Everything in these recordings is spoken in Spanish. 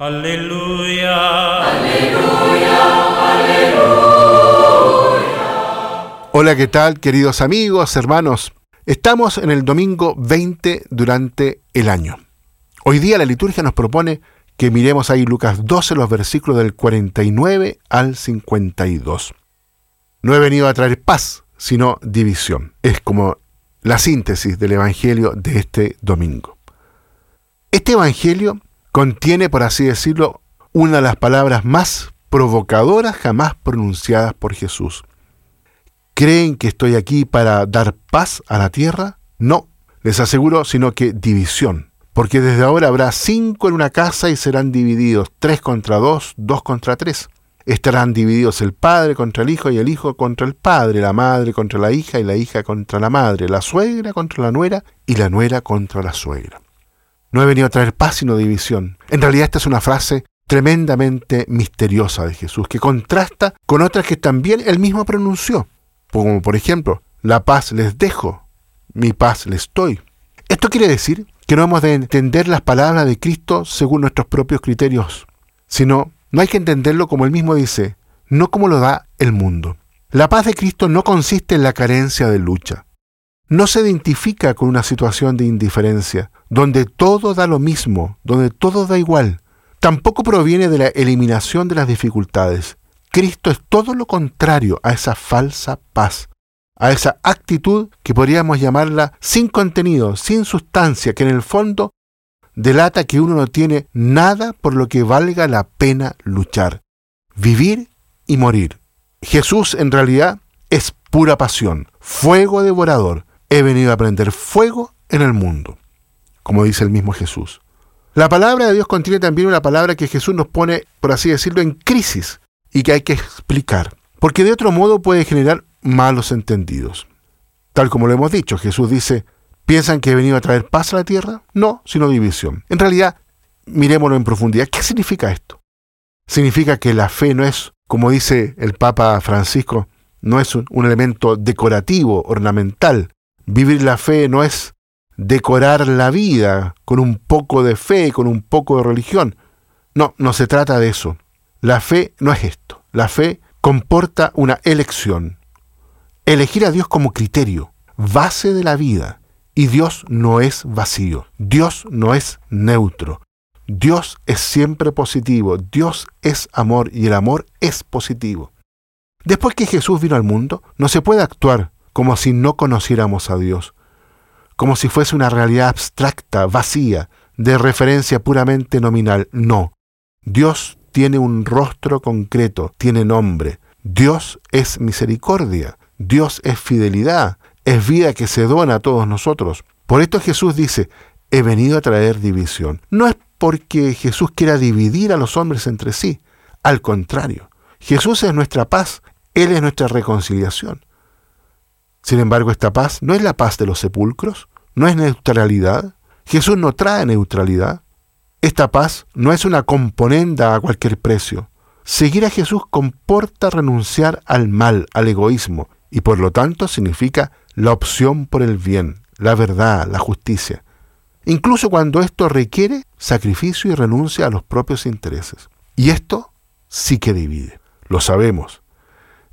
Aleluya. Aleluya, aleluya. Hola, ¿qué tal, queridos amigos, hermanos? Estamos en el domingo 20 durante el año. Hoy día la liturgia nos propone que miremos ahí Lucas 12, los versículos del 49 al 52. No he venido a traer paz, sino división. Es como la síntesis del Evangelio de este domingo. Este Evangelio contiene, por así decirlo, una de las palabras más provocadoras jamás pronunciadas por Jesús. ¿Creen que estoy aquí para dar paz a la tierra? No, les aseguro, sino que división. Porque desde ahora habrá cinco en una casa y serán divididos, tres contra dos, dos contra tres. Estarán divididos el padre contra el hijo y el hijo contra el padre, la madre contra la hija y la hija contra la madre, la suegra contra la nuera y la nuera contra la suegra. No he venido a traer paz sino división. En realidad esta es una frase tremendamente misteriosa de Jesús, que contrasta con otras que también él mismo pronunció, como por ejemplo, la paz les dejo, mi paz les doy. Esto quiere decir que no hemos de entender las palabras de Cristo según nuestros propios criterios, sino no hay que entenderlo como él mismo dice, no como lo da el mundo. La paz de Cristo no consiste en la carencia de lucha, no se identifica con una situación de indiferencia, donde todo da lo mismo, donde todo da igual. Tampoco proviene de la eliminación de las dificultades. Cristo es todo lo contrario a esa falsa paz, a esa actitud que podríamos llamarla sin contenido, sin sustancia, que en el fondo delata que uno no tiene nada por lo que valga la pena luchar, vivir y morir. Jesús en realidad es pura pasión, fuego devorador, he venido a prender fuego en el mundo, como dice el mismo Jesús. La palabra de Dios contiene también una palabra que Jesús nos pone, por así decirlo, en crisis y que hay que explicar, porque de otro modo puede generar malos entendidos. Tal como lo hemos dicho, Jesús dice, ¿piensan que he venido a traer paz a la tierra? No, sino división. En realidad, miremoslo en profundidad. ¿Qué significa esto? Significa que la fe no es, como dice el Papa Francisco, no es un elemento decorativo, ornamental, Vivir la fe no es decorar la vida con un poco de fe, con un poco de religión. No, no se trata de eso. La fe no es esto. La fe comporta una elección. Elegir a Dios como criterio, base de la vida. Y Dios no es vacío. Dios no es neutro. Dios es siempre positivo. Dios es amor y el amor es positivo. Después que Jesús vino al mundo, no se puede actuar como si no conociéramos a Dios, como si fuese una realidad abstracta, vacía, de referencia puramente nominal. No, Dios tiene un rostro concreto, tiene nombre. Dios es misericordia, Dios es fidelidad, es vida que se dona a todos nosotros. Por esto Jesús dice, he venido a traer división. No es porque Jesús quiera dividir a los hombres entre sí, al contrario, Jesús es nuestra paz, Él es nuestra reconciliación. Sin embargo, esta paz no es la paz de los sepulcros, no es neutralidad. Jesús no trae neutralidad. Esta paz no es una componenda a cualquier precio. Seguir a Jesús comporta renunciar al mal, al egoísmo, y por lo tanto significa la opción por el bien, la verdad, la justicia. Incluso cuando esto requiere sacrificio y renuncia a los propios intereses. Y esto sí que divide, lo sabemos.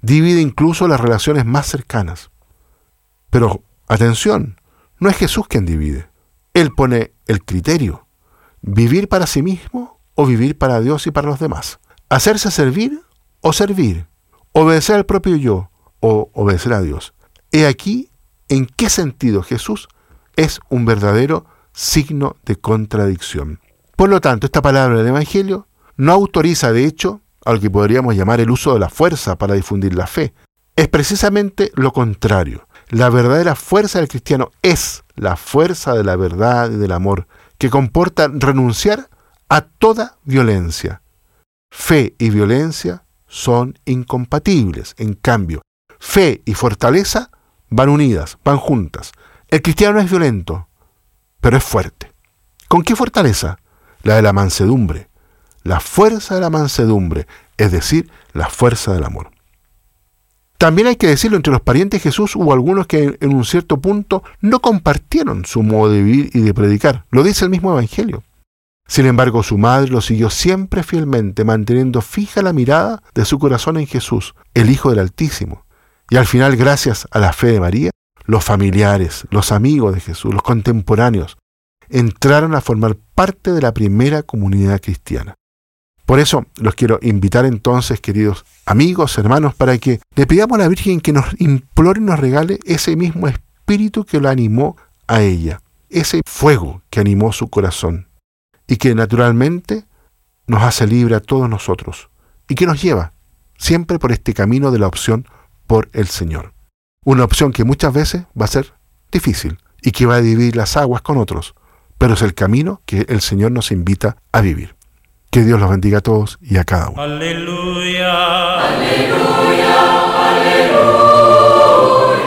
Divide incluso las relaciones más cercanas. Pero atención, no es Jesús quien divide. Él pone el criterio. Vivir para sí mismo o vivir para Dios y para los demás. Hacerse servir o servir. Obedecer al propio yo o obedecer a Dios. He aquí en qué sentido Jesús es un verdadero signo de contradicción. Por lo tanto, esta palabra del Evangelio no autoriza, de hecho, a lo que podríamos llamar el uso de la fuerza para difundir la fe. Es precisamente lo contrario. La verdadera fuerza del cristiano es la fuerza de la verdad y del amor, que comporta renunciar a toda violencia. Fe y violencia son incompatibles. En cambio, fe y fortaleza van unidas, van juntas. El cristiano no es violento, pero es fuerte. ¿Con qué fortaleza? La de la mansedumbre. La fuerza de la mansedumbre, es decir, la fuerza del amor. También hay que decirlo, entre los parientes de Jesús hubo algunos que en un cierto punto no compartieron su modo de vivir y de predicar. Lo dice el mismo Evangelio. Sin embargo, su madre lo siguió siempre fielmente, manteniendo fija la mirada de su corazón en Jesús, el Hijo del Altísimo. Y al final, gracias a la fe de María, los familiares, los amigos de Jesús, los contemporáneos, entraron a formar parte de la primera comunidad cristiana. Por eso los quiero invitar entonces, queridos amigos, hermanos, para que le pidamos a la Virgen que nos implore y nos regale ese mismo espíritu que lo animó a ella, ese fuego que animó su corazón y que naturalmente nos hace libre a todos nosotros y que nos lleva siempre por este camino de la opción por el Señor. Una opción que muchas veces va a ser difícil y que va a dividir las aguas con otros, pero es el camino que el Señor nos invita a vivir. Que Dios los bendiga a todos y a cada uno. Aleluya. Aleluya. Aleluya.